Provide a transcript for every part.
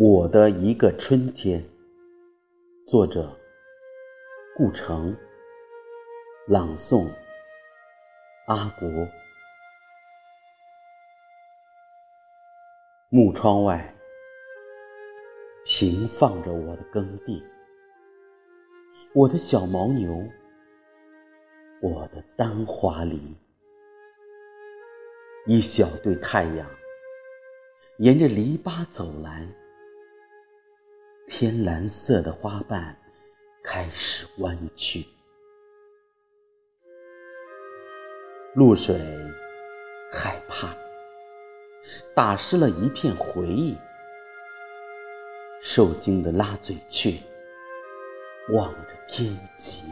我的一个春天，作者顾城，朗诵阿国。木窗外平放着我的耕地，我的小牦牛，我的丹花梨，一小对太阳沿着篱笆走来。天蓝色的花瓣开始弯曲，露水害怕，打湿了一片回忆。受惊的拉嘴雀望着天际，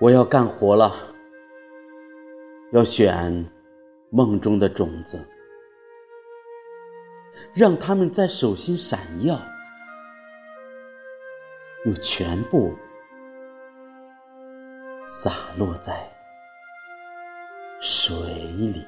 我要干活了，要选梦中的种子。让它们在手心闪耀，又全部洒落在水里。